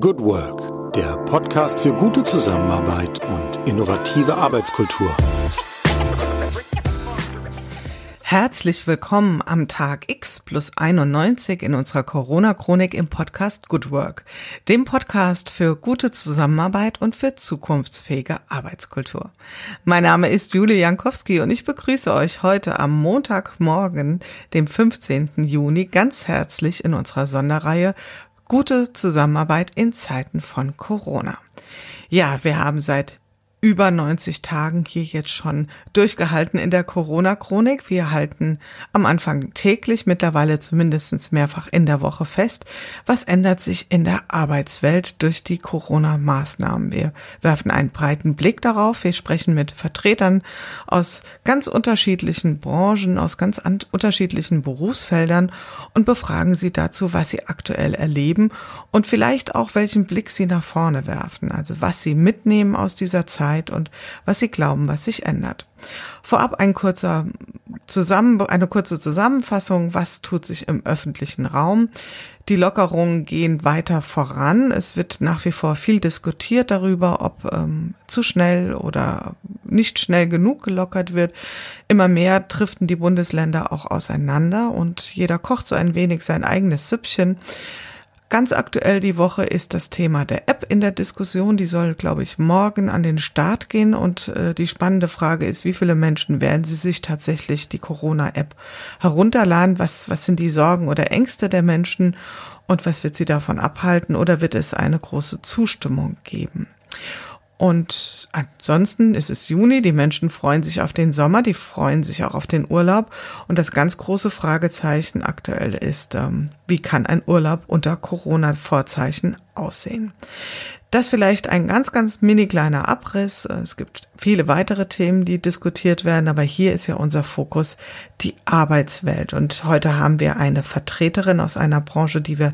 Good Work, der Podcast für gute Zusammenarbeit und innovative Arbeitskultur. Herzlich willkommen am Tag X plus 91 in unserer Corona-Chronik im Podcast Good Work, dem Podcast für gute Zusammenarbeit und für zukunftsfähige Arbeitskultur. Mein Name ist Julie Jankowski und ich begrüße euch heute am Montagmorgen, dem 15. Juni, ganz herzlich in unserer Sonderreihe Gute Zusammenarbeit in Zeiten von Corona. Ja, wir haben seit über 90 Tagen hier jetzt schon durchgehalten in der Corona-Chronik. Wir halten am Anfang täglich, mittlerweile zumindest mehrfach in der Woche fest, was ändert sich in der Arbeitswelt durch die Corona-Maßnahmen. Wir werfen einen breiten Blick darauf. Wir sprechen mit Vertretern aus ganz unterschiedlichen Branchen, aus ganz unterschiedlichen Berufsfeldern und befragen sie dazu, was sie aktuell erleben und vielleicht auch welchen Blick sie nach vorne werfen. Also was sie mitnehmen aus dieser Zeit Zeit und was sie glauben, was sich ändert. Vorab ein kurzer Zusammen eine kurze Zusammenfassung, was tut sich im öffentlichen Raum. Die Lockerungen gehen weiter voran. Es wird nach wie vor viel diskutiert darüber, ob ähm, zu schnell oder nicht schnell genug gelockert wird. Immer mehr driften die Bundesländer auch auseinander und jeder kocht so ein wenig sein eigenes Süppchen. Ganz aktuell die Woche ist das Thema der App in der Diskussion. Die soll, glaube ich, morgen an den Start gehen. Und äh, die spannende Frage ist, wie viele Menschen werden sie sich tatsächlich die Corona-App herunterladen? Was, was sind die Sorgen oder Ängste der Menschen? Und was wird sie davon abhalten? Oder wird es eine große Zustimmung geben? Und ansonsten ist es Juni, die Menschen freuen sich auf den Sommer, die freuen sich auch auf den Urlaub. Und das ganz große Fragezeichen aktuell ist, ähm, wie kann ein Urlaub unter Corona-Vorzeichen aussehen? Das vielleicht ein ganz, ganz mini kleiner Abriss. Es gibt viele weitere Themen, die diskutiert werden, aber hier ist ja unser Fokus die Arbeitswelt. Und heute haben wir eine Vertreterin aus einer Branche, die wir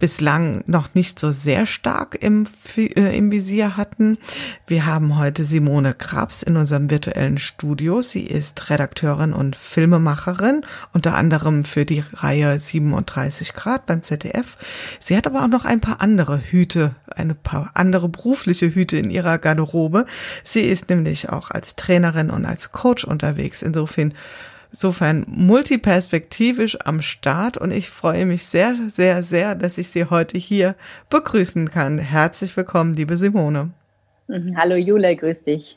bislang noch nicht so sehr stark im, äh, im Visier hatten. Wir haben heute Simone Krabs in unserem virtuellen Studio. Sie ist Redakteurin und Filmemacherin, unter anderem für die Reihe 37 Grad beim ZDF. Sie hat aber auch noch ein paar andere Hüte, ein paar andere berufliche Hüte in ihrer Garderobe. Sie ist nämlich auch als Trainerin und als Coach unterwegs. Insofern insofern multiperspektivisch am Start und ich freue mich sehr, sehr, sehr, dass ich Sie heute hier begrüßen kann. Herzlich willkommen, liebe Simone. Mhm. Hallo Jule, grüß dich.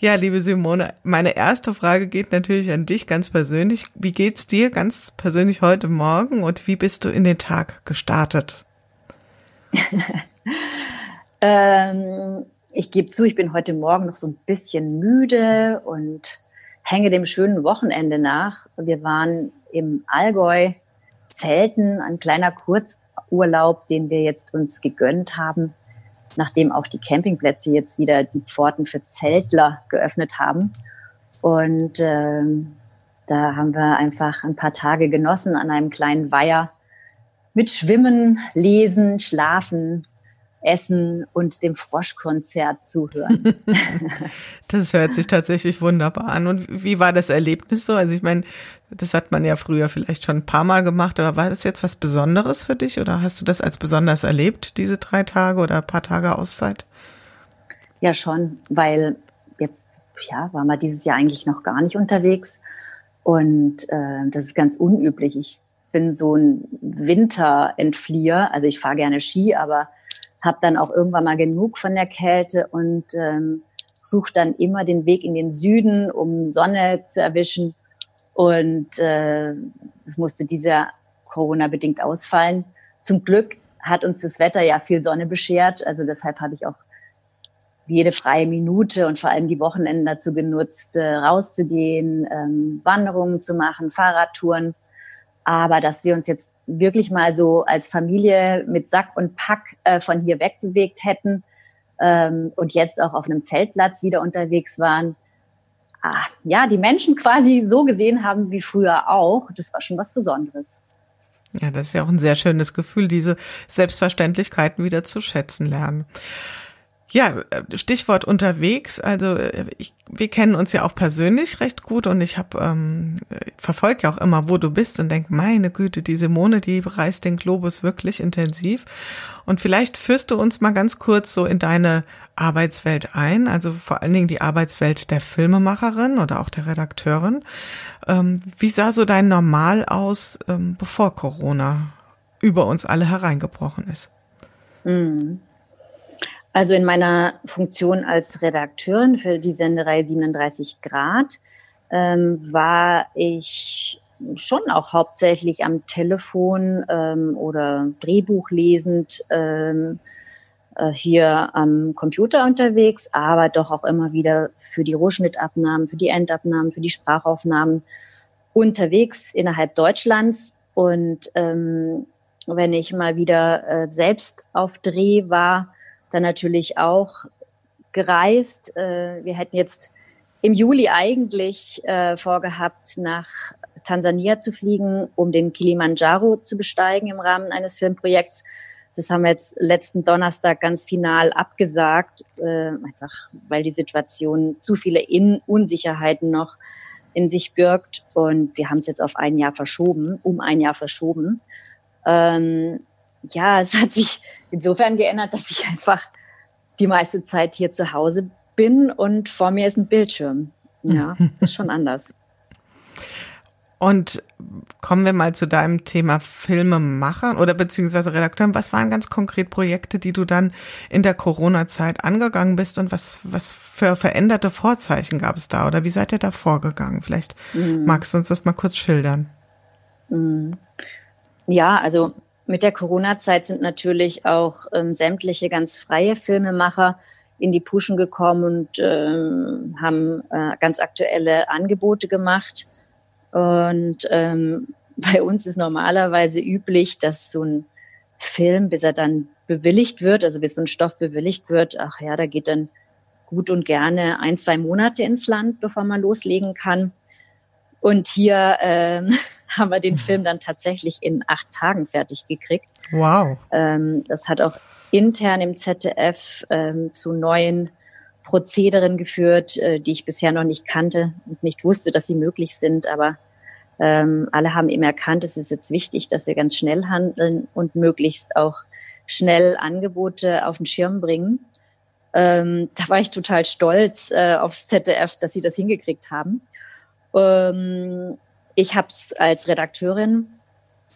Ja, liebe Simone, meine erste Frage geht natürlich an dich ganz persönlich. Wie geht's dir ganz persönlich heute Morgen und wie bist du in den Tag gestartet? ähm, ich gebe zu, ich bin heute Morgen noch so ein bisschen müde und hänge dem schönen Wochenende nach. Wir waren im Allgäu zelten, ein kleiner Kurzurlaub, den wir jetzt uns gegönnt haben, nachdem auch die Campingplätze jetzt wieder die Pforten für Zeltler geöffnet haben. Und ähm, da haben wir einfach ein paar Tage genossen an einem kleinen Weiher mit Schwimmen, Lesen, Schlafen, Essen und dem Froschkonzert zuhören. das hört sich tatsächlich wunderbar an. Und wie war das Erlebnis so? Also ich meine, das hat man ja früher vielleicht schon ein paar Mal gemacht, aber war das jetzt was Besonderes für dich oder hast du das als besonders erlebt, diese drei Tage oder ein paar Tage Auszeit? Ja, schon, weil jetzt, ja, waren wir dieses Jahr eigentlich noch gar nicht unterwegs. Und äh, das ist ganz unüblich. Ich bin so ein Winterentflieher. Also ich fahre gerne Ski, aber habe dann auch irgendwann mal genug von der Kälte und ähm, suche dann immer den Weg in den Süden, um Sonne zu erwischen. Und äh, es musste dieser Corona-bedingt ausfallen. Zum Glück hat uns das Wetter ja viel Sonne beschert. Also deshalb habe ich auch jede freie Minute und vor allem die Wochenenden dazu genutzt, äh, rauszugehen, ähm, Wanderungen zu machen, Fahrradtouren. Aber dass wir uns jetzt wirklich mal so als Familie mit Sack und Pack äh, von hier wegbewegt hätten ähm, und jetzt auch auf einem Zeltplatz wieder unterwegs waren, ah, ja, die Menschen quasi so gesehen haben wie früher auch, das war schon was Besonderes. Ja, das ist ja auch ein sehr schönes Gefühl, diese Selbstverständlichkeiten wieder zu schätzen lernen. Ja, Stichwort unterwegs. Also ich, wir kennen uns ja auch persönlich recht gut und ich habe ähm, verfolge ja auch immer, wo du bist und denk, meine Güte, die Simone, die reist den Globus wirklich intensiv. Und vielleicht führst du uns mal ganz kurz so in deine Arbeitswelt ein, also vor allen Dingen die Arbeitswelt der Filmemacherin oder auch der Redakteurin. Ähm, wie sah so dein Normal aus, ähm, bevor Corona über uns alle hereingebrochen ist? Mhm. Also in meiner Funktion als Redakteurin für die Senderei 37 Grad ähm, war ich schon auch hauptsächlich am Telefon ähm, oder Drehbuch lesend ähm, äh, hier am Computer unterwegs, aber doch auch immer wieder für die Rohschnittabnahmen, für die Endabnahmen, für die Sprachaufnahmen unterwegs innerhalb Deutschlands. Und ähm, wenn ich mal wieder äh, selbst auf Dreh war, dann natürlich auch gereist. Äh, wir hätten jetzt im Juli eigentlich äh, vorgehabt, nach Tansania zu fliegen, um den Kilimanjaro zu besteigen im Rahmen eines Filmprojekts. Das haben wir jetzt letzten Donnerstag ganz final abgesagt, äh, einfach weil die Situation zu viele In Unsicherheiten noch in sich birgt. Und wir haben es jetzt auf ein Jahr verschoben, um ein Jahr verschoben. Ähm, ja, es hat sich insofern geändert, dass ich einfach die meiste Zeit hier zu Hause bin und vor mir ist ein Bildschirm. Ja, das ist schon anders. Und kommen wir mal zu deinem Thema Filmemacher oder beziehungsweise Redakteuren. Was waren ganz konkret Projekte, die du dann in der Corona-Zeit angegangen bist und was, was für veränderte Vorzeichen gab es da oder wie seid ihr da vorgegangen? Vielleicht mhm. magst du uns das mal kurz schildern. Mhm. Ja, also mit der Corona-Zeit sind natürlich auch ähm, sämtliche ganz freie Filmemacher in die Puschen gekommen und ähm, haben äh, ganz aktuelle Angebote gemacht. Und ähm, bei uns ist normalerweise üblich, dass so ein Film, bis er dann bewilligt wird, also bis so ein Stoff bewilligt wird, ach ja, da geht dann gut und gerne ein, zwei Monate ins Land, bevor man loslegen kann. Und hier ähm, haben wir den mhm. Film dann tatsächlich in acht Tagen fertig gekriegt. Wow. Ähm, das hat auch intern im ZDF ähm, zu neuen Prozederen geführt, äh, die ich bisher noch nicht kannte und nicht wusste, dass sie möglich sind. Aber ähm, alle haben eben erkannt, es ist jetzt wichtig, dass wir ganz schnell handeln und möglichst auch schnell Angebote auf den Schirm bringen. Ähm, da war ich total stolz äh, aufs ZDF, dass sie das hingekriegt haben. Ähm, ich habe es als Redakteurin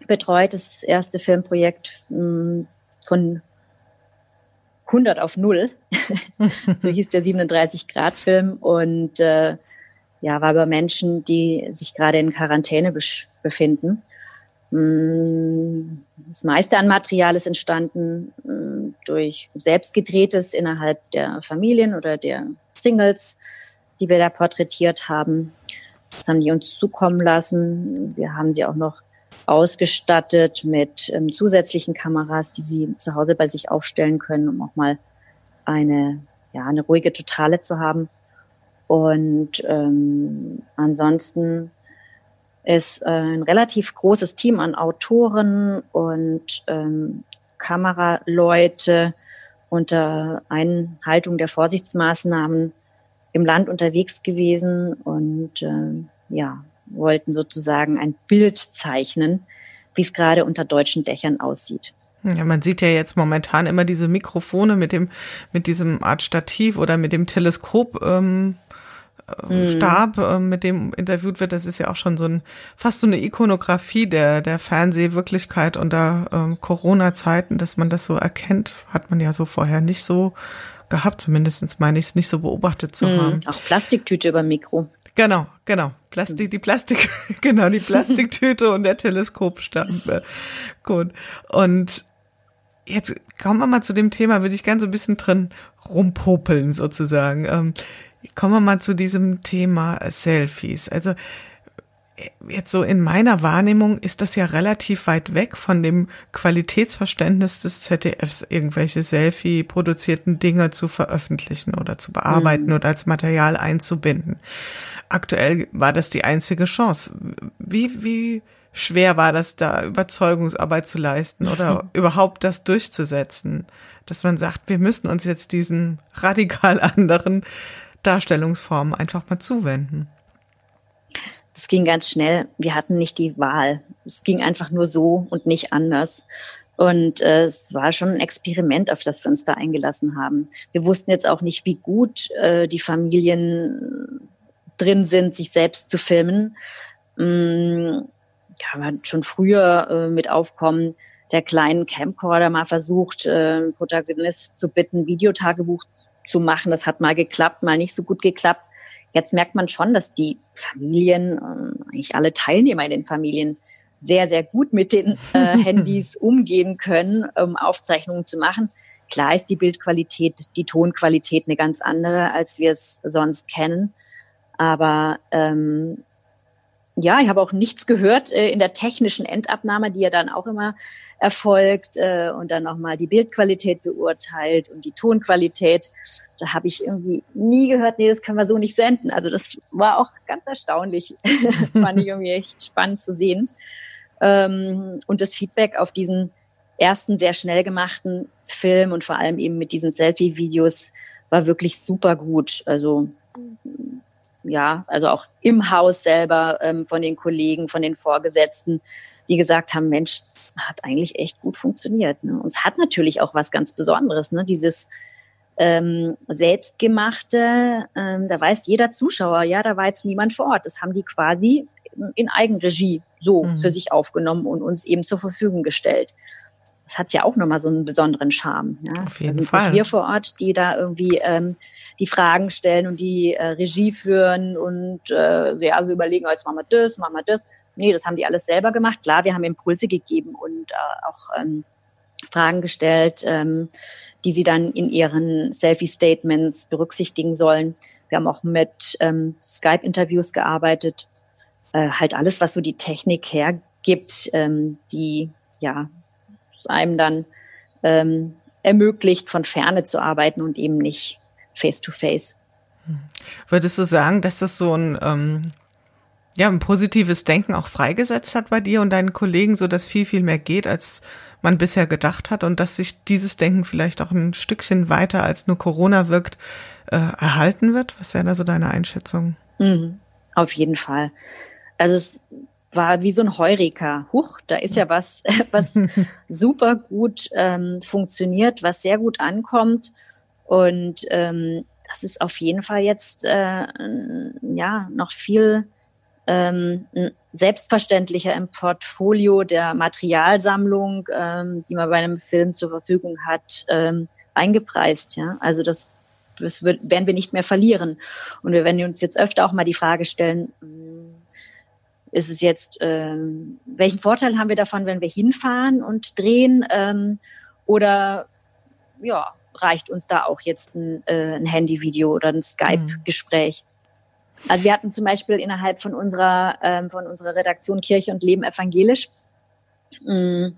betreut, das erste Filmprojekt hm, von 100 auf 0. so hieß der 37-Grad-Film und äh, ja, war über Menschen, die sich gerade in Quarantäne befinden. Hm, das meiste an Material ist entstanden hm, durch selbstgedrehtes innerhalb der Familien oder der Singles, die wir da porträtiert haben. Das haben die uns zukommen lassen. Wir haben sie auch noch ausgestattet mit ähm, zusätzlichen Kameras, die sie zu Hause bei sich aufstellen können, um auch mal eine, ja, eine ruhige Totale zu haben. Und ähm, ansonsten ist äh, ein relativ großes Team an Autoren und ähm, Kameraleute unter Einhaltung der Vorsichtsmaßnahmen im Land unterwegs gewesen und äh, ja, wollten sozusagen ein Bild zeichnen, wie es gerade unter deutschen Dächern aussieht. Ja, man sieht ja jetzt momentan immer diese Mikrofone mit dem, mit diesem Art Stativ oder mit dem Teleskop. Ähm äh, Stab, äh, mit dem interviewt wird, das ist ja auch schon so ein fast so eine Ikonografie der der Fernsehwirklichkeit unter ähm, Corona-Zeiten, dass man das so erkennt, hat man ja so vorher nicht so gehabt, zumindest meine ich es nicht so beobachtet zu mm, haben. Auch Plastiktüte über Mikro. Genau, genau. Plastik, die Plastik, genau, die Plastiktüte und der Teleskopstab. Gut. Und jetzt kommen wir mal zu dem Thema, würde ich ganz so ein bisschen drin rumpopeln sozusagen. Ähm, kommen wir mal zu diesem Thema Selfies. Also jetzt so in meiner Wahrnehmung ist das ja relativ weit weg von dem Qualitätsverständnis des ZDFs, irgendwelche Selfie-produzierten Dinge zu veröffentlichen oder zu bearbeiten mhm. oder als Material einzubinden. Aktuell war das die einzige Chance. Wie, wie, schwer war das da Überzeugungsarbeit zu leisten oder überhaupt das durchzusetzen, dass man sagt, wir müssen uns jetzt diesen radikal anderen Darstellungsformen einfach mal zuwenden. Das ging ganz schnell. Wir hatten nicht die Wahl. Es ging einfach nur so und nicht anders. Und äh, es war schon ein Experiment, auf das wir uns da eingelassen haben. Wir wussten jetzt auch nicht, wie gut äh, die Familien drin sind, sich selbst zu filmen. Mm, ja, man schon früher äh, mit Aufkommen der kleinen Camcorder mal versucht, äh, Protagonist zu bitten, Videotagebuch zu machen. Das hat mal geklappt, mal nicht so gut geklappt. Jetzt merkt man schon, dass die Familien, äh, eigentlich alle Teilnehmer in den Familien, sehr, sehr gut mit den äh, Handys umgehen können, um Aufzeichnungen zu machen. Klar ist die Bildqualität, die Tonqualität eine ganz andere, als wir es sonst kennen. Aber ähm, ja, ich habe auch nichts gehört äh, in der technischen Endabnahme, die ja dann auch immer erfolgt äh, und dann nochmal die Bildqualität beurteilt und die Tonqualität. Da habe ich irgendwie nie gehört, nee, das können wir so nicht senden. Also das war auch ganz erstaunlich. Fand ich irgendwie echt spannend zu sehen. Ähm, und das Feedback auf diesen ersten sehr schnell gemachten Film und vor allem eben mit diesen Selfie-Videos war wirklich super gut. Also ja, also auch im Haus selber ähm, von den Kollegen, von den Vorgesetzten, die gesagt haben, Mensch, hat eigentlich echt gut funktioniert. Ne? Und es hat natürlich auch was ganz Besonderes, ne? dieses ähm, selbstgemachte, ähm, da weiß jeder Zuschauer, ja, da war jetzt niemand vor Ort. Das haben die quasi in Eigenregie so mhm. für sich aufgenommen und uns eben zur Verfügung gestellt das hat ja auch nochmal so einen besonderen Charme. Ja? Auf jeden also Fall. Wir vor Ort, die da irgendwie ähm, die Fragen stellen und die äh, Regie führen und äh, so, ja, so überlegen, oh, jetzt machen wir das, machen wir das. Nee, das haben die alles selber gemacht. Klar, wir haben Impulse gegeben und äh, auch ähm, Fragen gestellt, ähm, die sie dann in ihren Selfie-Statements berücksichtigen sollen. Wir haben auch mit ähm, Skype-Interviews gearbeitet. Äh, halt alles, was so die Technik hergibt, ähm, die ja es einem dann ähm, ermöglicht, von Ferne zu arbeiten und eben nicht face-to-face. Würdest du sagen, dass das so ein, ähm, ja, ein positives Denken auch freigesetzt hat bei dir und deinen Kollegen, so dass viel, viel mehr geht, als man bisher gedacht hat und dass sich dieses Denken vielleicht auch ein Stückchen weiter als nur Corona wirkt, äh, erhalten wird? Was wäre da so deine Einschätzung? Mhm, auf jeden Fall. Also es war wie so ein Heureka. Huch, da ist ja was, was super gut ähm, funktioniert, was sehr gut ankommt. Und ähm, das ist auf jeden Fall jetzt äh, ja noch viel ähm, selbstverständlicher im Portfolio der Materialsammlung, ähm, die man bei einem Film zur Verfügung hat, ähm, eingepreist. Ja, also das, das wird, werden wir nicht mehr verlieren. Und wir werden uns jetzt öfter auch mal die Frage stellen, ist es jetzt, ähm, welchen Vorteil haben wir davon, wenn wir hinfahren und drehen? Ähm, oder ja, reicht uns da auch jetzt ein, äh, ein Handyvideo oder ein Skype-Gespräch? Mhm. Also wir hatten zum Beispiel innerhalb von unserer, ähm, von unserer Redaktion Kirche und Leben evangelisch ähm,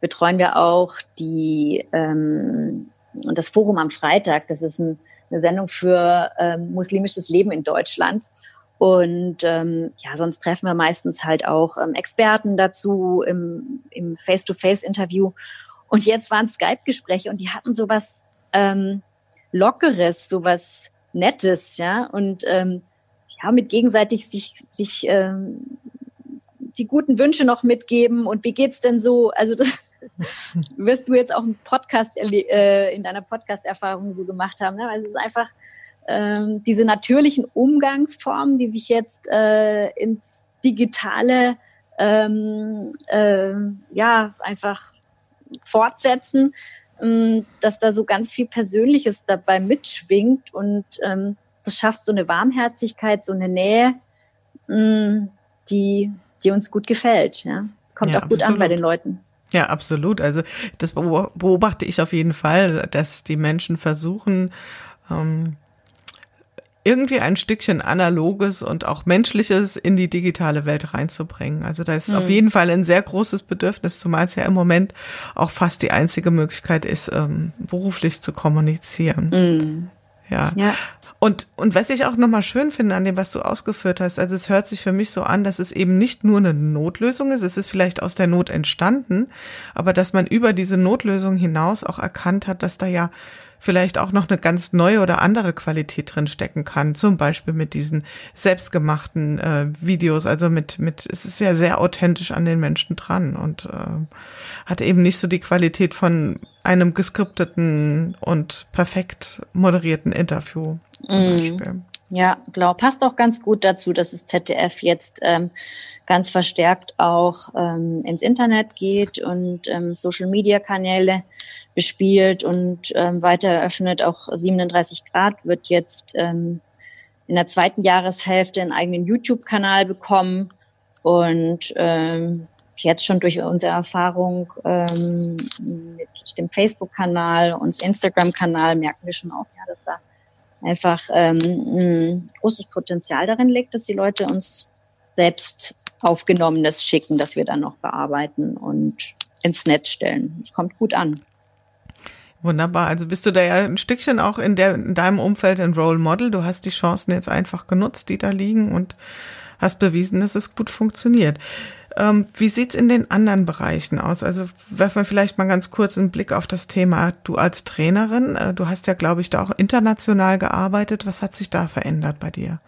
betreuen wir auch die ähm, das Forum am Freitag. Das ist ein, eine Sendung für ähm, muslimisches Leben in Deutschland. Und ähm, ja, sonst treffen wir meistens halt auch ähm, Experten dazu im, im Face-to-Face-Interview. Und jetzt waren Skype-Gespräche und die hatten sowas ähm, Lockeres, sowas Nettes, ja. Und ähm, ja, mit gegenseitig sich, sich ähm, die guten Wünsche noch mitgeben und wie geht's denn so? Also das wirst du jetzt auch im Podcast äh, in deiner Podcast-Erfahrung so gemacht haben. Ne? Also es ist einfach ähm, diese natürlichen Umgangsformen, die sich jetzt äh, ins Digitale ähm, äh, ja einfach fortsetzen, ähm, dass da so ganz viel Persönliches dabei mitschwingt und ähm, das schafft so eine Warmherzigkeit, so eine Nähe, ähm, die, die uns gut gefällt. Ja? Kommt ja, auch gut absolut. an bei den Leuten. Ja, absolut. Also das beobachte ich auf jeden Fall, dass die Menschen versuchen, ähm, irgendwie ein Stückchen Analoges und auch Menschliches in die digitale Welt reinzubringen. Also da ist mhm. auf jeden Fall ein sehr großes Bedürfnis, zumal es ja im Moment auch fast die einzige Möglichkeit ist, ähm, beruflich zu kommunizieren. Mhm. Ja. ja. Und, und was ich auch nochmal schön finde an dem, was du ausgeführt hast, also es hört sich für mich so an, dass es eben nicht nur eine Notlösung ist, es ist vielleicht aus der Not entstanden, aber dass man über diese Notlösung hinaus auch erkannt hat, dass da ja vielleicht auch noch eine ganz neue oder andere Qualität drin stecken kann. Zum Beispiel mit diesen selbstgemachten äh, Videos. Also mit, mit, es ist ja sehr authentisch an den Menschen dran und äh, hat eben nicht so die Qualität von einem geskripteten und perfekt moderierten Interview zum mm. Beispiel. Ja, glaub, passt auch ganz gut dazu, dass das ZDF jetzt ähm, ganz verstärkt auch ähm, ins Internet geht und ähm, Social-Media-Kanäle bespielt und ähm, weiter eröffnet. Auch 37 Grad wird jetzt ähm, in der zweiten Jahreshälfte einen eigenen YouTube-Kanal bekommen und ähm, jetzt schon durch unsere Erfahrung ähm, mit dem Facebook-Kanal und Instagram-Kanal merken wir schon auch, ja, dass da einfach ähm, ein großes Potenzial darin liegt, dass die Leute uns selbst aufgenommenes schicken, das wir dann noch bearbeiten und ins Netz stellen. Es kommt gut an. Wunderbar. Also bist du da ja ein Stückchen auch in, der, in deinem Umfeld ein Role Model. Du hast die Chancen jetzt einfach genutzt, die da liegen und hast bewiesen, dass es gut funktioniert. Ähm, wie sieht's in den anderen Bereichen aus? Also werfen wir vielleicht mal ganz kurz einen Blick auf das Thema. Du als Trainerin, äh, du hast ja, glaube ich, da auch international gearbeitet. Was hat sich da verändert bei dir?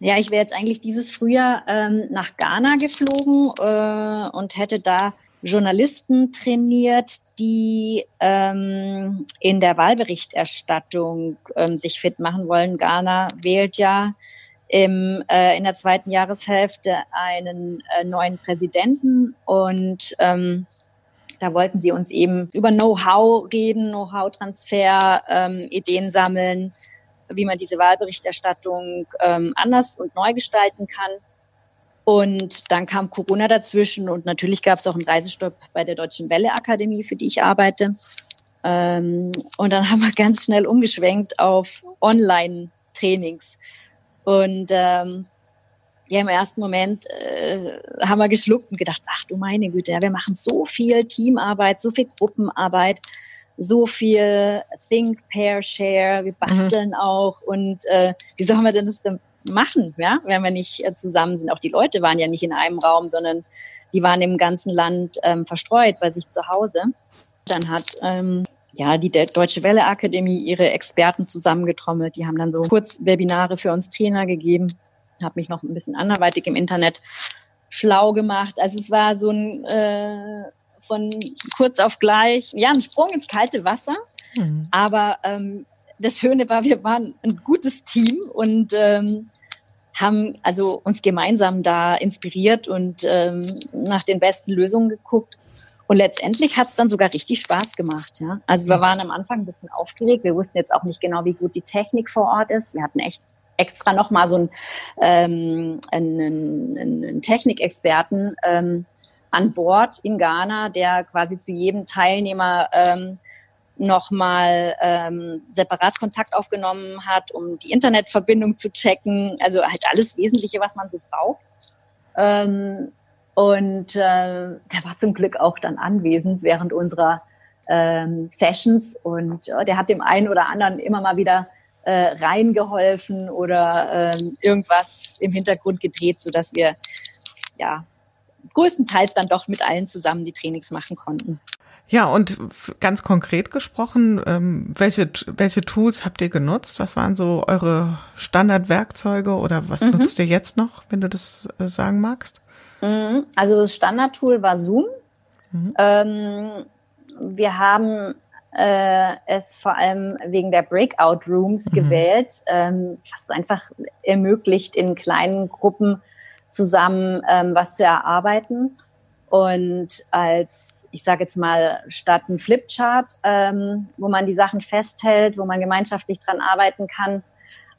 Ja, ich wäre jetzt eigentlich dieses Frühjahr ähm, nach Ghana geflogen äh, und hätte da Journalisten trainiert, die ähm, in der Wahlberichterstattung ähm, sich fit machen wollen. Ghana wählt ja im, äh, in der zweiten Jahreshälfte einen äh, neuen Präsidenten und ähm, da wollten sie uns eben über Know-how reden, Know-how-Transfer, ähm, Ideen sammeln, wie man diese Wahlberichterstattung ähm, anders und neu gestalten kann. Und dann kam Corona dazwischen und natürlich gab es auch einen Reisestopp bei der Deutschen Welle Akademie, für die ich arbeite. Ähm, und dann haben wir ganz schnell umgeschwenkt auf Online-Trainings. Und ähm, ja, im ersten Moment äh, haben wir geschluckt und gedacht, ach du meine Güte, ja, wir machen so viel Teamarbeit, so viel Gruppenarbeit, so viel Think, Pair, Share, wir mhm. basteln mhm. auch und äh, wie soll man denn das denn machen, ja, wenn wir nicht äh, zusammen sind? Auch die Leute waren ja nicht in einem Raum, sondern die waren im ganzen Land ähm, verstreut bei sich zu Hause. Dann hat ähm, ja, die Deutsche Welle Akademie ihre Experten zusammengetrommelt. Die haben dann so kurz Webinare für uns Trainer gegeben. Habe mich noch ein bisschen anderweitig im Internet schlau gemacht. Also es war so ein äh, von kurz auf gleich, ja, ein Sprung ins kalte Wasser. Mhm. Aber ähm, das Schöne war, wir waren ein gutes Team und ähm, haben also uns gemeinsam da inspiriert und ähm, nach den besten Lösungen geguckt. Und letztendlich hat es dann sogar richtig Spaß gemacht. Ja? Also wir waren am Anfang ein bisschen aufgeregt. Wir wussten jetzt auch nicht genau, wie gut die Technik vor Ort ist. Wir hatten echt extra noch mal so einen, ähm, einen, einen Technikexperten ähm, an Bord in Ghana, der quasi zu jedem Teilnehmer ähm, nochmal ähm, separat Kontakt aufgenommen hat, um die Internetverbindung zu checken. Also halt alles Wesentliche, was man so braucht. Ähm, und äh, der war zum Glück auch dann anwesend während unserer ähm, Sessions und äh, der hat dem einen oder anderen immer mal wieder äh, reingeholfen oder äh, irgendwas im Hintergrund gedreht, so dass wir ja größtenteils dann doch mit allen zusammen die Trainings machen konnten. Ja, und ganz konkret gesprochen, ähm, welche, welche Tools habt ihr genutzt? Was waren so eure Standardwerkzeuge oder was mhm. nutzt ihr jetzt noch, wenn du das äh, sagen magst? Mhm. Also das Standardtool war Zoom. Mhm. Ähm, wir haben äh, es vor allem wegen der Breakout Rooms mhm. gewählt, ähm, was einfach ermöglicht, in kleinen Gruppen zusammen ähm, was zu erarbeiten. Und als, ich sage jetzt mal, statt ein Flipchart, ähm, wo man die Sachen festhält, wo man gemeinschaftlich dran arbeiten kann,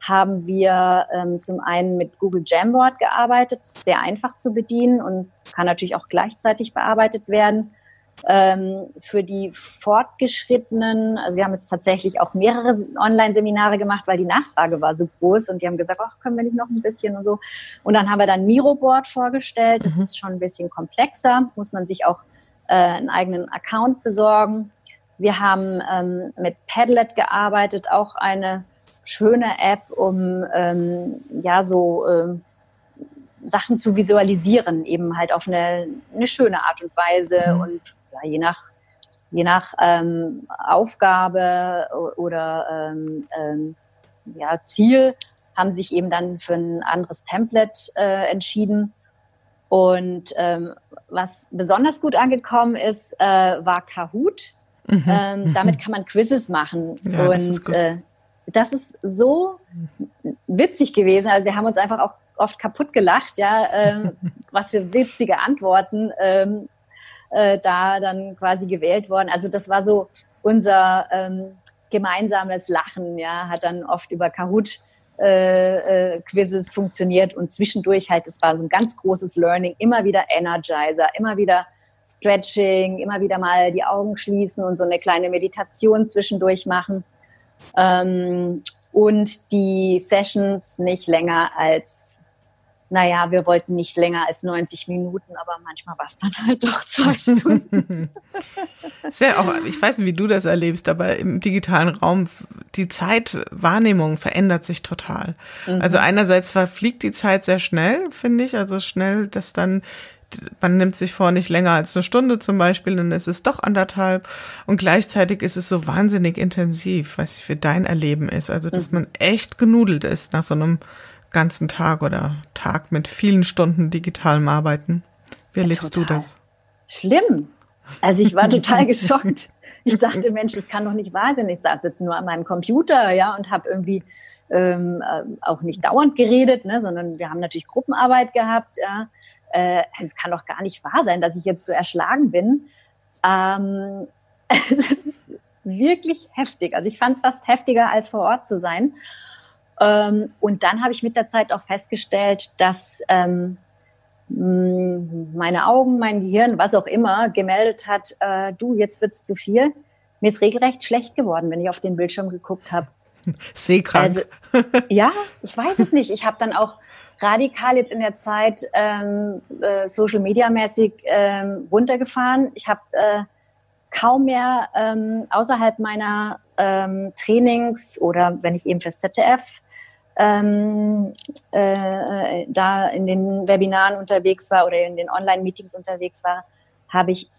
haben wir ähm, zum einen mit Google Jamboard gearbeitet, sehr einfach zu bedienen und kann natürlich auch gleichzeitig bearbeitet werden. Ähm, für die Fortgeschrittenen, also wir haben jetzt tatsächlich auch mehrere Online-Seminare gemacht, weil die Nachfrage war so groß und die haben gesagt, ach, können wir nicht noch ein bisschen und so. Und dann haben wir dann Miroboard vorgestellt. Das mhm. ist schon ein bisschen komplexer, muss man sich auch äh, einen eigenen Account besorgen. Wir haben ähm, mit Padlet gearbeitet, auch eine schöne App, um ähm, ja so ähm, Sachen zu visualisieren, eben halt auf eine, eine schöne Art und Weise mhm. und ja, je nach je nach ähm, Aufgabe oder ähm, ähm, ja, Ziel haben sich eben dann für ein anderes Template äh, entschieden. Und ähm, was besonders gut angekommen ist, äh, war Kahoot. Mhm. Damit kann man Quizzes machen. Ja, und das ist, so witzig gewesen. Also wir haben uns einfach auch oft kaputt gelacht, ja, ähm, was für witzige Antworten ähm, äh, da dann quasi gewählt worden. Also das war so unser ähm, gemeinsames Lachen, ja, hat dann oft über Kahoot äh, äh, Quizzes funktioniert und zwischendurch halt, das war so ein ganz großes Learning, immer wieder Energizer, immer wieder Stretching, immer wieder mal die Augen schließen und so eine kleine Meditation zwischendurch machen. Ähm, und die Sessions nicht länger als naja, wir wollten nicht länger als 90 Minuten, aber manchmal war es dann halt doch zwei Stunden. Sehr auch, ich weiß nicht, wie du das erlebst, aber im digitalen Raum, die Zeitwahrnehmung verändert sich total. Mhm. Also einerseits verfliegt die Zeit sehr schnell, finde ich, also schnell, dass dann man nimmt sich vor, nicht länger als eine Stunde zum Beispiel, dann ist es doch anderthalb. Und gleichzeitig ist es so wahnsinnig intensiv, was für dein Erleben ist. Also, dass mhm. man echt genudelt ist nach so einem ganzen Tag oder Tag mit vielen Stunden digitalem Arbeiten. Wie erlebst ja, du das? Schlimm. Also ich war total geschockt. Ich dachte, Mensch, das kann doch nicht wahr sein. Ich saß jetzt nur an meinem Computer, ja, und habe irgendwie ähm, äh, auch nicht dauernd geredet, ne, sondern wir haben natürlich Gruppenarbeit gehabt. Ja. Äh, also es kann doch gar nicht wahr sein, dass ich jetzt so erschlagen bin. Ähm, das ist wirklich heftig. Also ich fand es fast heftiger, als vor Ort zu sein. Ähm, und dann habe ich mit der Zeit auch festgestellt, dass ähm, meine Augen, mein Gehirn, was auch immer, gemeldet hat, äh, du, jetzt wird's zu viel. Mir ist regelrecht schlecht geworden, wenn ich auf den Bildschirm geguckt habe. Seekrank. Also, ja, ich weiß es nicht. Ich habe dann auch radikal jetzt in der Zeit ähm, äh, Social Media mäßig ähm, runtergefahren. Ich habe äh, kaum mehr ähm, außerhalb meiner ähm, Trainings oder wenn ich eben fürs ZDF ähm, äh, da in den Webinaren unterwegs war oder in den Online-Meetings unterwegs war, habe ich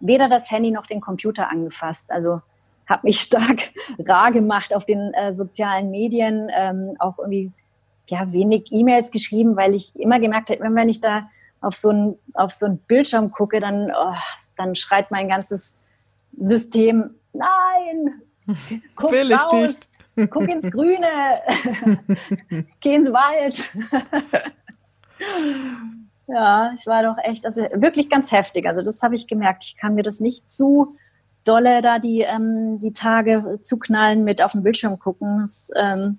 weder das Handy noch den Computer angefasst. Also habe mich stark rar gemacht auf den äh, sozialen Medien, ähm, auch irgendwie ja wenig E-Mails geschrieben, weil ich immer gemerkt habe, wenn ich da auf so ein auf so ein Bildschirm gucke, dann oh, dann schreit mein ganzes System nein, guck Will raus, nicht. Guck ins Grüne, geh ins Wald. ja, ich war doch echt, also wirklich ganz heftig. Also das habe ich gemerkt. Ich kann mir das nicht zu dolle da die, ähm, die Tage zuknallen mit auf dem Bildschirm gucken. Das ähm,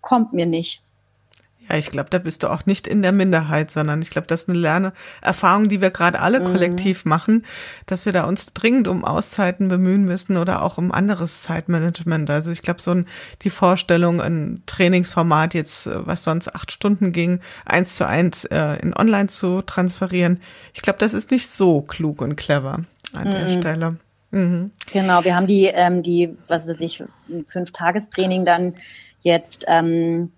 kommt mir nicht. Ja, ich glaube, da bist du auch nicht in der Minderheit, sondern ich glaube, das ist eine Lernerfahrung, die wir gerade alle mhm. kollektiv machen, dass wir da uns dringend um Auszeiten bemühen müssen oder auch um anderes Zeitmanagement. Also ich glaube, so ein, die Vorstellung, ein Trainingsformat jetzt, äh, was sonst acht Stunden ging, eins zu eins äh, in Online zu transferieren, ich glaube, das ist nicht so klug und clever an mhm. der Stelle. Mhm. Genau, wir haben die, ähm, die, was weiß ich, fünf Tagestraining dann jetzt ähm,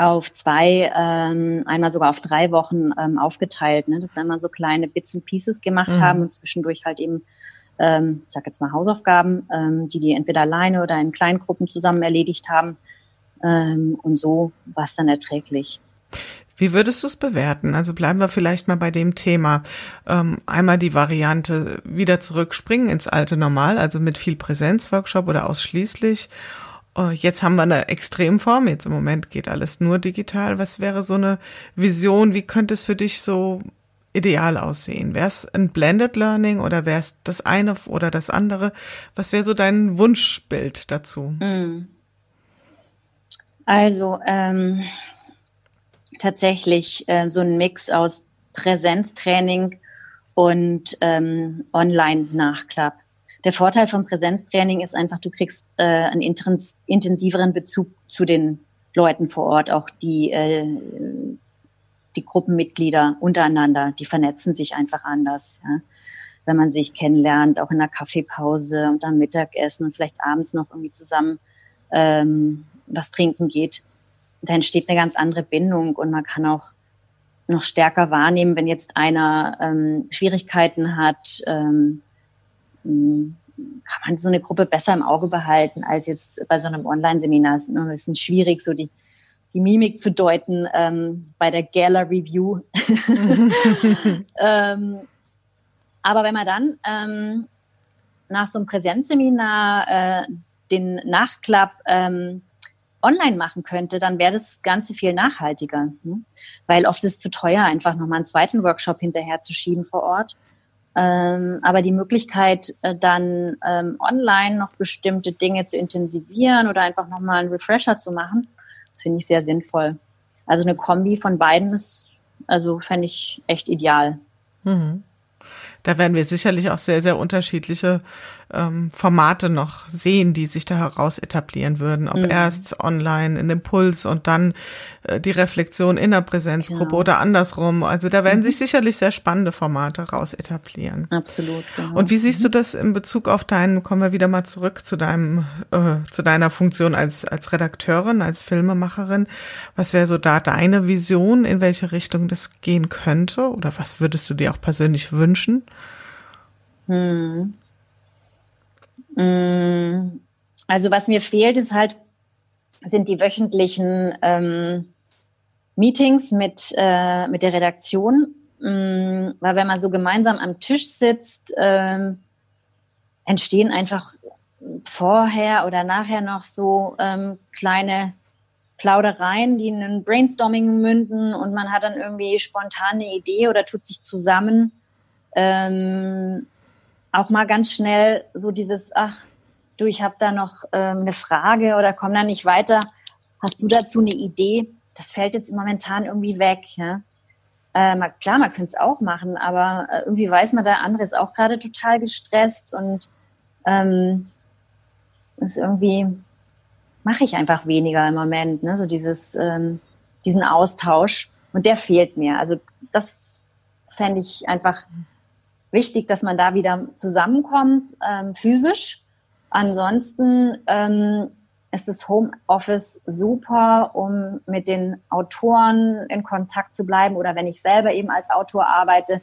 auf zwei, ähm, einmal sogar auf drei Wochen ähm, aufgeteilt, ne? dass wir immer so kleine Bits and Pieces gemacht mhm. haben und zwischendurch halt eben, ähm, ich sag jetzt mal Hausaufgaben, ähm, die die entweder alleine oder in Kleingruppen zusammen erledigt haben. Ähm, und so war es dann erträglich. Wie würdest du es bewerten? Also bleiben wir vielleicht mal bei dem Thema. Ähm, einmal die Variante wieder zurückspringen ins alte Normal, also mit viel Präsenzworkshop oder ausschließlich jetzt haben wir eine Extremform, jetzt im Moment geht alles nur digital. Was wäre so eine Vision? Wie könnte es für dich so ideal aussehen? Wäre es ein Blended Learning oder wäre es das eine oder das andere? Was wäre so dein Wunschbild dazu? Mm. Also ähm, tatsächlich äh, so ein Mix aus Präsenztraining und ähm, Online-Nachklapp. Der Vorteil vom Präsenztraining ist einfach, du kriegst äh, einen intensiveren Bezug zu den Leuten vor Ort, auch die, äh, die Gruppenmitglieder untereinander, die vernetzen sich einfach anders. Ja? Wenn man sich kennenlernt, auch in der Kaffeepause und am Mittagessen und vielleicht abends noch irgendwie zusammen ähm, was trinken geht, da entsteht eine ganz andere Bindung und man kann auch noch stärker wahrnehmen, wenn jetzt einer ähm, Schwierigkeiten hat, ähm, kann man so eine Gruppe besser im Auge behalten als jetzt bei so einem Online-Seminar. Es ist ein bisschen schwierig, so die, die Mimik zu deuten ähm, bei der Gala Review. ähm, aber wenn man dann ähm, nach so einem Präsenzseminar äh, den Nachklapp ähm, online machen könnte, dann wäre das Ganze viel nachhaltiger. Ne? Weil oft ist es zu teuer, einfach nochmal einen zweiten Workshop hinterher zu schieben vor Ort. Ähm, aber die Möglichkeit, äh, dann ähm, online noch bestimmte Dinge zu intensivieren oder einfach nochmal einen Refresher zu machen, das finde ich sehr sinnvoll. Also eine Kombi von beiden ist, also fände ich echt ideal. Mhm. Da werden wir sicherlich auch sehr, sehr unterschiedliche ähm, Formate noch sehen, die sich da heraus etablieren würden. Ob mhm. erst online in Impuls und dann äh, die Reflexion in der Präsenzgruppe genau. oder andersrum. Also da werden mhm. sich sicherlich sehr spannende Formate raus etablieren. Absolut. Genau. Und wie siehst du mhm. das in Bezug auf deinen, kommen wir wieder mal zurück zu deinem, äh, zu deiner Funktion als, als Redakteurin, als Filmemacherin. Was wäre so da deine Vision, in welche Richtung das gehen könnte? Oder was würdest du dir auch persönlich wünschen? Hm. Mm, also was mir fehlt, ist halt, sind die wöchentlichen ähm, Meetings mit, äh, mit der Redaktion. Ähm, weil wenn man so gemeinsam am Tisch sitzt, ähm, entstehen einfach vorher oder nachher noch so ähm, kleine Plaudereien, die in ein Brainstorming münden und man hat dann irgendwie spontane Idee oder tut sich zusammen. Ähm, auch mal ganz schnell so dieses, ach, du, ich habe da noch ähm, eine Frage oder komm da nicht weiter. Hast du dazu eine Idee? Das fällt jetzt momentan irgendwie weg. Ja? Äh, klar, man könnte es auch machen, aber äh, irgendwie weiß man, der andere ist auch gerade total gestresst und ähm, ist irgendwie mache ich einfach weniger im Moment. Ne? So dieses, ähm, diesen Austausch und der fehlt mir. Also das fände ich einfach wichtig, dass man da wieder zusammenkommt, ähm, physisch. Ansonsten ähm, ist das Homeoffice super, um mit den Autoren in Kontakt zu bleiben. Oder wenn ich selber eben als Autor arbeite,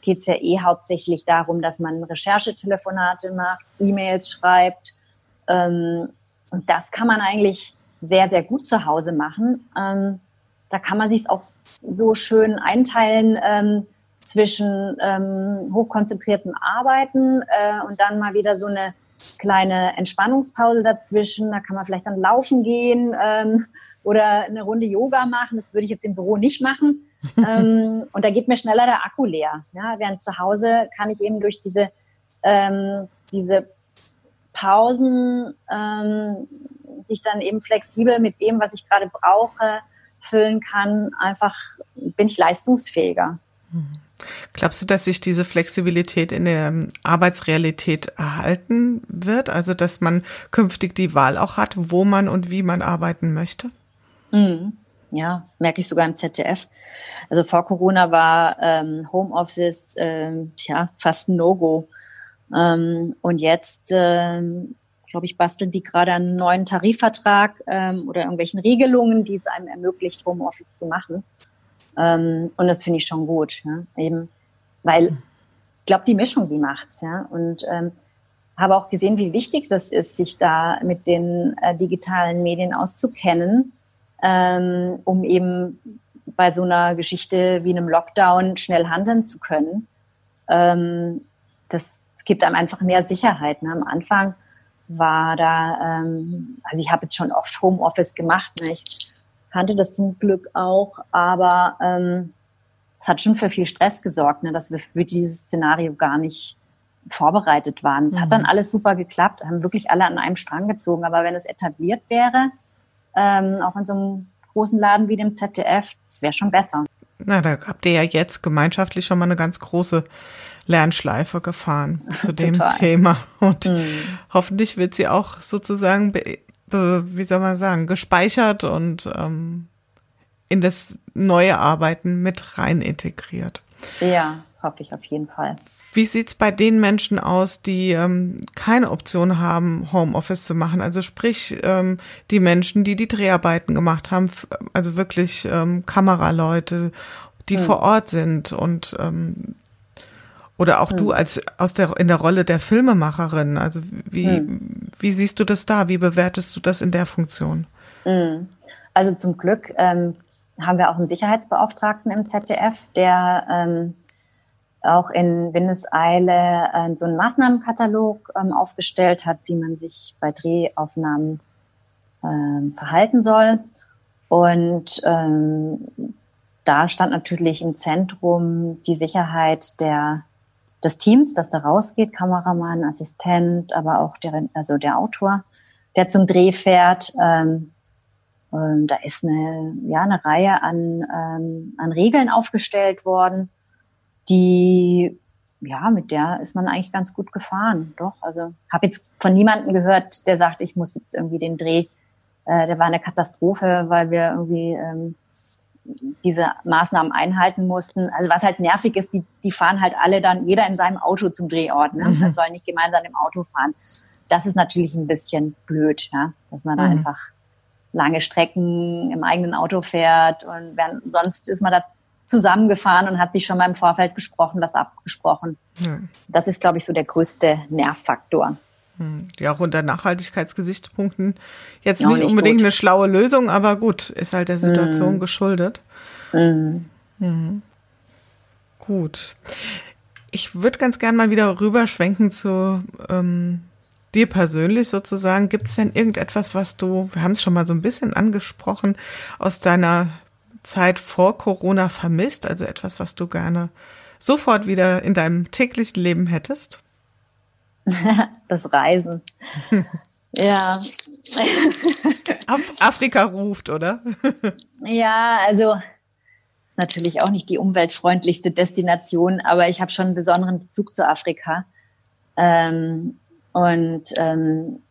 geht es ja eh hauptsächlich darum, dass man Recherchetelefonate macht, E-Mails schreibt. Ähm, und das kann man eigentlich sehr, sehr gut zu Hause machen. Ähm, da kann man sich auch so schön einteilen ähm, zwischen ähm, hochkonzentriertem Arbeiten äh, und dann mal wieder so eine kleine Entspannungspause dazwischen. Da kann man vielleicht dann laufen gehen ähm, oder eine Runde Yoga machen. Das würde ich jetzt im Büro nicht machen. ähm, und da geht mir schneller der Akku leer. Ja, während zu Hause kann ich eben durch diese, ähm, diese Pausen, ähm, die ich dann eben flexibel mit dem, was ich gerade brauche, füllen kann, einfach bin ich leistungsfähiger. Mhm. Glaubst du, dass sich diese Flexibilität in der Arbeitsrealität erhalten wird? Also, dass man künftig die Wahl auch hat, wo man und wie man arbeiten möchte? Mhm. Ja, merke ich sogar im ZDF. Also vor Corona war ähm, Homeoffice ähm, ja fast ein No-Go. Ähm, und jetzt, ähm, glaube ich, basteln die gerade einen neuen Tarifvertrag ähm, oder irgendwelchen Regelungen, die es einem ermöglicht, Homeoffice zu machen. Ähm, und das finde ich schon gut, ja? eben, weil ich glaube, die Mischung, die macht's, ja. Und ähm, habe auch gesehen, wie wichtig das ist, sich da mit den äh, digitalen Medien auszukennen, ähm, um eben bei so einer Geschichte wie einem Lockdown schnell handeln zu können. Ähm, das, das gibt einem einfach mehr Sicherheit. Ne? Am Anfang war da, ähm, also ich habe jetzt schon oft Homeoffice gemacht. Ne? Ich kannte das zum Glück auch, aber ähm, es hat schon für viel Stress gesorgt, ne, dass wir für dieses Szenario gar nicht vorbereitet waren. Es mhm. hat dann mhm. alles super geklappt, haben wirklich alle an einem Strang gezogen. Aber wenn es etabliert wäre, ähm, auch in so einem großen Laden wie dem ZDF, das wäre schon besser. Na, da habt ihr ja jetzt gemeinschaftlich schon mal eine ganz große Lernschleife gefahren zu dem Thema. Und mhm. hoffentlich wird sie auch sozusagen wie soll man sagen, gespeichert und ähm, in das neue Arbeiten mit rein integriert. Ja, hoffe ich auf jeden Fall. Wie sieht's bei den Menschen aus, die ähm, keine Option haben, Homeoffice zu machen? Also sprich, ähm, die Menschen, die die Dreharbeiten gemacht haben, also wirklich ähm, Kameraleute, die hm. vor Ort sind und ähm, oder auch hm. du als aus der in der Rolle der Filmemacherin. Also wie hm. wie siehst du das da? Wie bewertest du das in der Funktion? Hm. Also zum Glück ähm, haben wir auch einen Sicherheitsbeauftragten im ZDF, der ähm, auch in Windeseile äh, so einen Maßnahmenkatalog ähm, aufgestellt hat, wie man sich bei Drehaufnahmen ähm, verhalten soll. Und ähm, da stand natürlich im Zentrum die Sicherheit der, des Teams, das da rausgeht, Kameramann, Assistent, aber auch der, also der Autor, der zum Dreh fährt. Ähm, ähm, da ist eine, ja, eine Reihe an, ähm, an Regeln aufgestellt worden, die, ja, mit der ist man eigentlich ganz gut gefahren. Doch, also habe jetzt von niemandem gehört, der sagt, ich muss jetzt irgendwie den Dreh, äh, der war eine Katastrophe, weil wir irgendwie ähm, diese Maßnahmen einhalten mussten. Also was halt nervig ist, die, die fahren halt alle dann, jeder in seinem Auto zum Drehort. Ne? Mhm. Man soll nicht gemeinsam im Auto fahren. Das ist natürlich ein bisschen blöd, ja? dass man da mhm. einfach lange Strecken im eigenen Auto fährt und während, sonst ist man da zusammengefahren und hat sich schon mal im Vorfeld besprochen, was abgesprochen. Ja. Das ist, glaube ich, so der größte Nervfaktor. Hm. Ja, auch unter Nachhaltigkeitsgesichtspunkten jetzt nicht, nicht, unbedingt gut. eine schlaue Lösung, aber gut, ist halt der Situation mm. geschuldet. Mm. Mhm. Gut. Ich würde ganz gern mal wieder rüberschwenken zu ähm, dir persönlich sozusagen, gibt es denn irgendetwas, was du, wir haben es schon mal so ein bisschen angesprochen, aus deiner Zeit vor Corona vermisst? Also etwas, was du gerne sofort wieder in deinem täglichen Leben hättest? Das Reisen. ja. Af Afrika ruft, oder? ja, also ist natürlich auch nicht die umweltfreundlichste Destination, aber ich habe schon einen besonderen Bezug zu Afrika. Ähm, und ähm,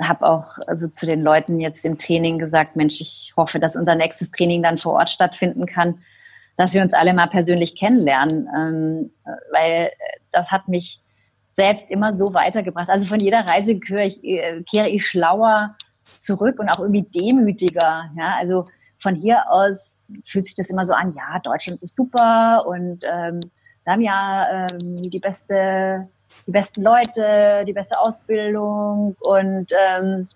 habe auch also zu den Leuten jetzt im Training gesagt, Mensch, ich hoffe, dass unser nächstes Training dann vor Ort stattfinden kann, dass wir uns alle mal persönlich kennenlernen, ähm, weil das hat mich selbst immer so weitergebracht. Also von jeder Reise kehre ich, äh, kehre ich schlauer zurück und auch irgendwie demütiger. Ja, also von hier aus fühlt sich das immer so an, ja, Deutschland ist super und ähm, da haben ja ähm, die beste die besten Leute, die beste Ausbildung und ähm,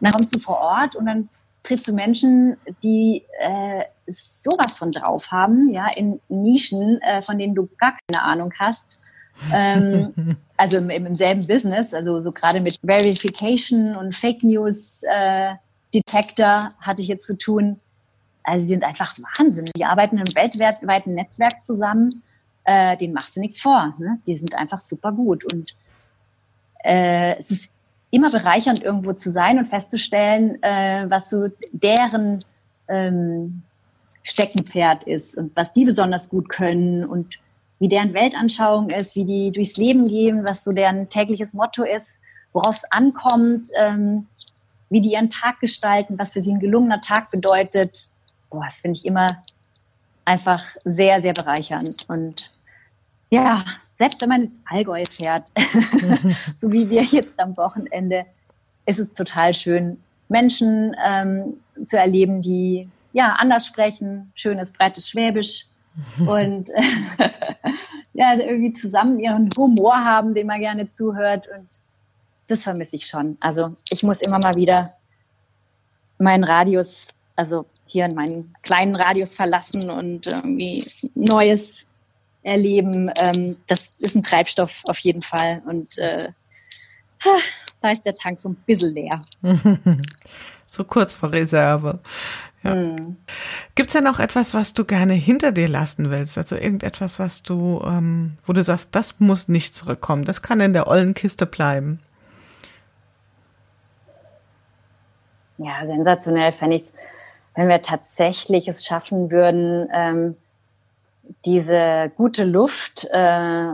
dann kommst du vor Ort und dann triffst du Menschen, die äh, sowas von drauf haben, ja, in Nischen, äh, von denen du gar keine Ahnung hast. Ähm, also im, im, selben Business, also so gerade mit Verification und Fake News äh, Detector hatte ich jetzt zu tun. Also sie sind einfach Wahnsinn. Die arbeiten im weltweiten Netzwerk zusammen äh, denen machst du nichts vor. Ne? Die sind einfach super gut. Und äh, es ist immer bereichernd, irgendwo zu sein und festzustellen, äh, was so deren ähm, Steckenpferd ist und was die besonders gut können und wie deren Weltanschauung ist, wie die durchs Leben gehen, was so deren tägliches Motto ist, worauf es ankommt, ähm, wie die ihren Tag gestalten, was für sie ein gelungener Tag bedeutet. Boah, das finde ich immer einfach sehr, sehr bereichernd. Und ja, selbst wenn man ins Allgäu fährt, so wie wir jetzt am Wochenende, ist es total schön, Menschen ähm, zu erleben, die ja anders sprechen, schönes, breites Schwäbisch und ja, irgendwie zusammen ihren Humor haben, den man gerne zuhört. Und das vermisse ich schon. Also ich muss immer mal wieder meinen Radius, also hier in meinen kleinen Radius verlassen und irgendwie Neues erleben. Ähm, das ist ein Treibstoff auf jeden Fall. Und äh, da ist der Tank so ein bisschen leer. so kurz vor Reserve. Ja. Hm. Gibt es denn auch etwas, was du gerne hinter dir lassen willst? Also irgendetwas, was du, ähm, wo du sagst, das muss nicht zurückkommen, das kann in der ollen Kiste bleiben. Ja, sensationell fände ich es, wenn wir tatsächlich es schaffen würden, ähm, diese gute Luft äh,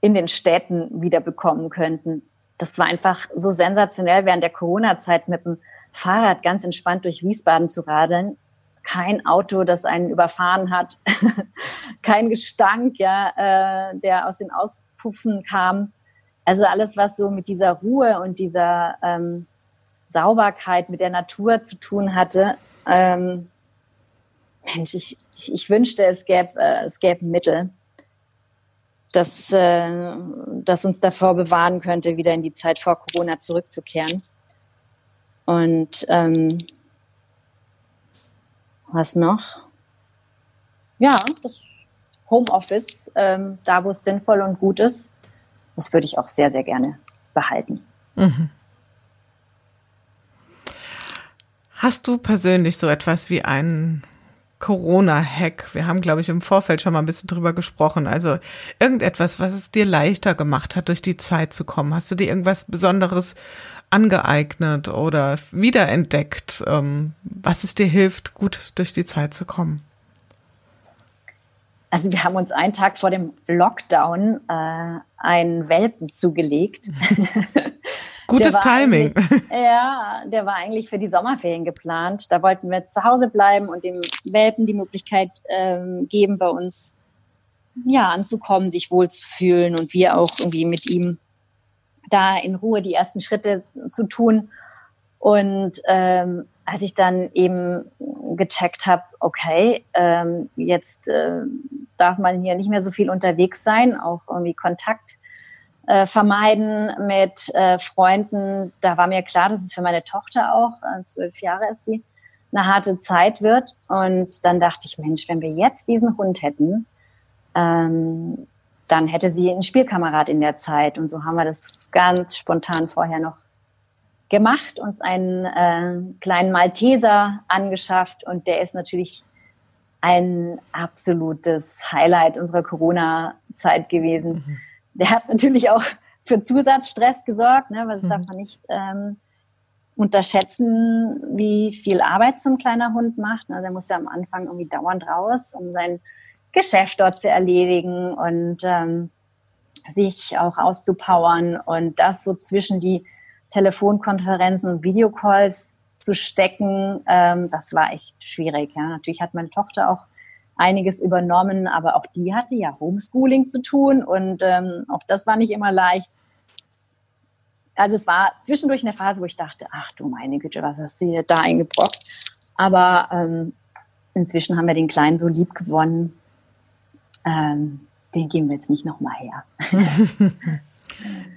in den Städten wiederbekommen könnten. Das war einfach so sensationell, während der Corona-Zeit mit dem Fahrrad ganz entspannt durch Wiesbaden zu radeln. kein Auto, das einen überfahren hat, kein Gestank, ja, äh, der aus den Auspuffen kam. Also alles, was so mit dieser Ruhe und dieser ähm, Sauberkeit mit der Natur zu tun hatte. Ähm, Mensch, ich, ich wünschte, es gäbe, äh, es gäbe ein Mittel, das, äh, das uns davor bewahren könnte, wieder in die Zeit vor Corona zurückzukehren. Und ähm, was noch? Ja, das Homeoffice, ähm, da wo es sinnvoll und gut ist, das würde ich auch sehr, sehr gerne behalten. Mhm. Hast du persönlich so etwas wie einen Corona-Hack? Wir haben, glaube ich, im Vorfeld schon mal ein bisschen drüber gesprochen. Also irgendetwas, was es dir leichter gemacht hat, durch die Zeit zu kommen. Hast du dir irgendwas Besonderes angeeignet oder wiederentdeckt, ähm, was es dir hilft, gut durch die Zeit zu kommen? Also wir haben uns einen Tag vor dem Lockdown äh, einen Welpen zugelegt. Gutes Timing. Ja, der war eigentlich für die Sommerferien geplant. Da wollten wir zu Hause bleiben und dem Welpen die Möglichkeit ähm, geben, bei uns ja anzukommen, sich wohlzufühlen und wir auch irgendwie mit ihm da in Ruhe die ersten Schritte zu tun. Und ähm, als ich dann eben gecheckt habe, okay, ähm, jetzt äh, darf man hier nicht mehr so viel unterwegs sein, auch irgendwie Kontakt äh, vermeiden mit äh, Freunden. Da war mir klar, dass es für meine Tochter auch, äh, zwölf Jahre ist sie, eine harte Zeit wird. Und dann dachte ich, Mensch, wenn wir jetzt diesen Hund hätten, ähm, dann hätte sie einen Spielkamerad in der Zeit. Und so haben wir das ganz spontan vorher noch gemacht, uns einen äh, kleinen Malteser angeschafft und der ist natürlich ein absolutes Highlight unserer Corona-Zeit gewesen. Mhm der hat natürlich auch für Zusatzstress gesorgt, ne, weil das mhm. darf man nicht ähm, unterschätzen, wie viel Arbeit so ein kleiner Hund macht. Also er muss ja am Anfang irgendwie dauernd raus, um sein Geschäft dort zu erledigen und ähm, sich auch auszupowern und das so zwischen die Telefonkonferenzen und Videocalls zu stecken, ähm, das war echt schwierig. Ja. Natürlich hat meine Tochter auch einiges übernommen, aber auch die hatte ja Homeschooling zu tun und ähm, auch das war nicht immer leicht. Also es war zwischendurch eine Phase, wo ich dachte, ach du meine Güte, was hast du da eingebrockt? Aber ähm, inzwischen haben wir den Kleinen so lieb gewonnen, ähm, den geben wir jetzt nicht nochmal her.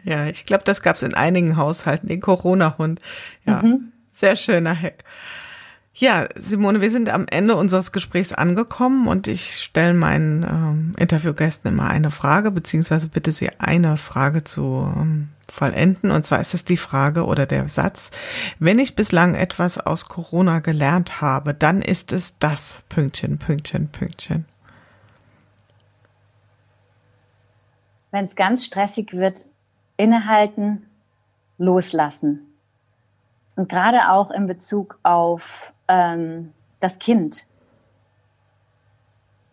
ja, ich glaube, das gab es in einigen Haushalten, den Corona-Hund. Ja, mhm. sehr schöner Hack. Ja, Simone, wir sind am Ende unseres Gesprächs angekommen und ich stelle meinen ähm, Interviewgästen immer eine Frage, beziehungsweise bitte sie eine Frage zu ähm, vollenden. Und zwar ist es die Frage oder der Satz, wenn ich bislang etwas aus Corona gelernt habe, dann ist es das Pünktchen, Pünktchen, Pünktchen. Wenn es ganz stressig wird, innehalten, loslassen. Und gerade auch in Bezug auf ähm, das Kind.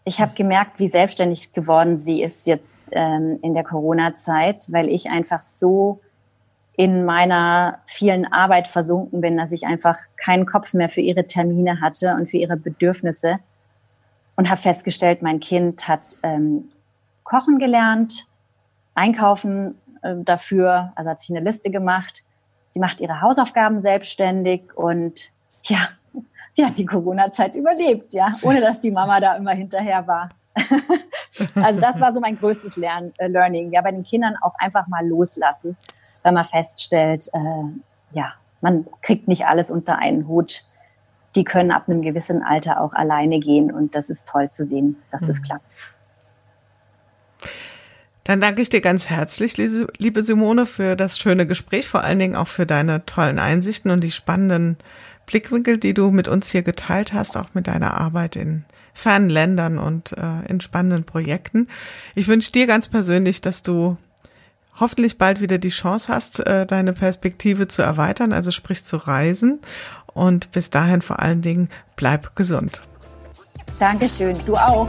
Ich habe gemerkt, wie selbstständig geworden sie ist jetzt ähm, in der Corona-Zeit, weil ich einfach so in meiner vielen Arbeit versunken bin, dass ich einfach keinen Kopf mehr für ihre Termine hatte und für ihre Bedürfnisse und habe festgestellt, mein Kind hat ähm, kochen gelernt, einkaufen äh, dafür, also hat sich eine Liste gemacht. Sie macht ihre Hausaufgaben selbstständig und ja, sie hat die Corona-Zeit überlebt, ja, ohne dass die Mama da immer hinterher war. also das war so mein größtes Lern äh, Learning, ja, bei den Kindern auch einfach mal loslassen, weil man feststellt, äh, ja, man kriegt nicht alles unter einen Hut. Die können ab einem gewissen Alter auch alleine gehen und das ist toll zu sehen, dass mhm. das klappt. Dann danke ich dir ganz herzlich, liebe Simone, für das schöne Gespräch, vor allen Dingen auch für deine tollen Einsichten und die spannenden Blickwinkel, die du mit uns hier geteilt hast, auch mit deiner Arbeit in fernen Ländern und äh, in spannenden Projekten. Ich wünsche dir ganz persönlich, dass du hoffentlich bald wieder die Chance hast, äh, deine Perspektive zu erweitern, also sprich zu reisen. Und bis dahin vor allen Dingen bleib gesund. Dankeschön, du auch.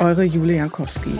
Eure Julia Jankowski.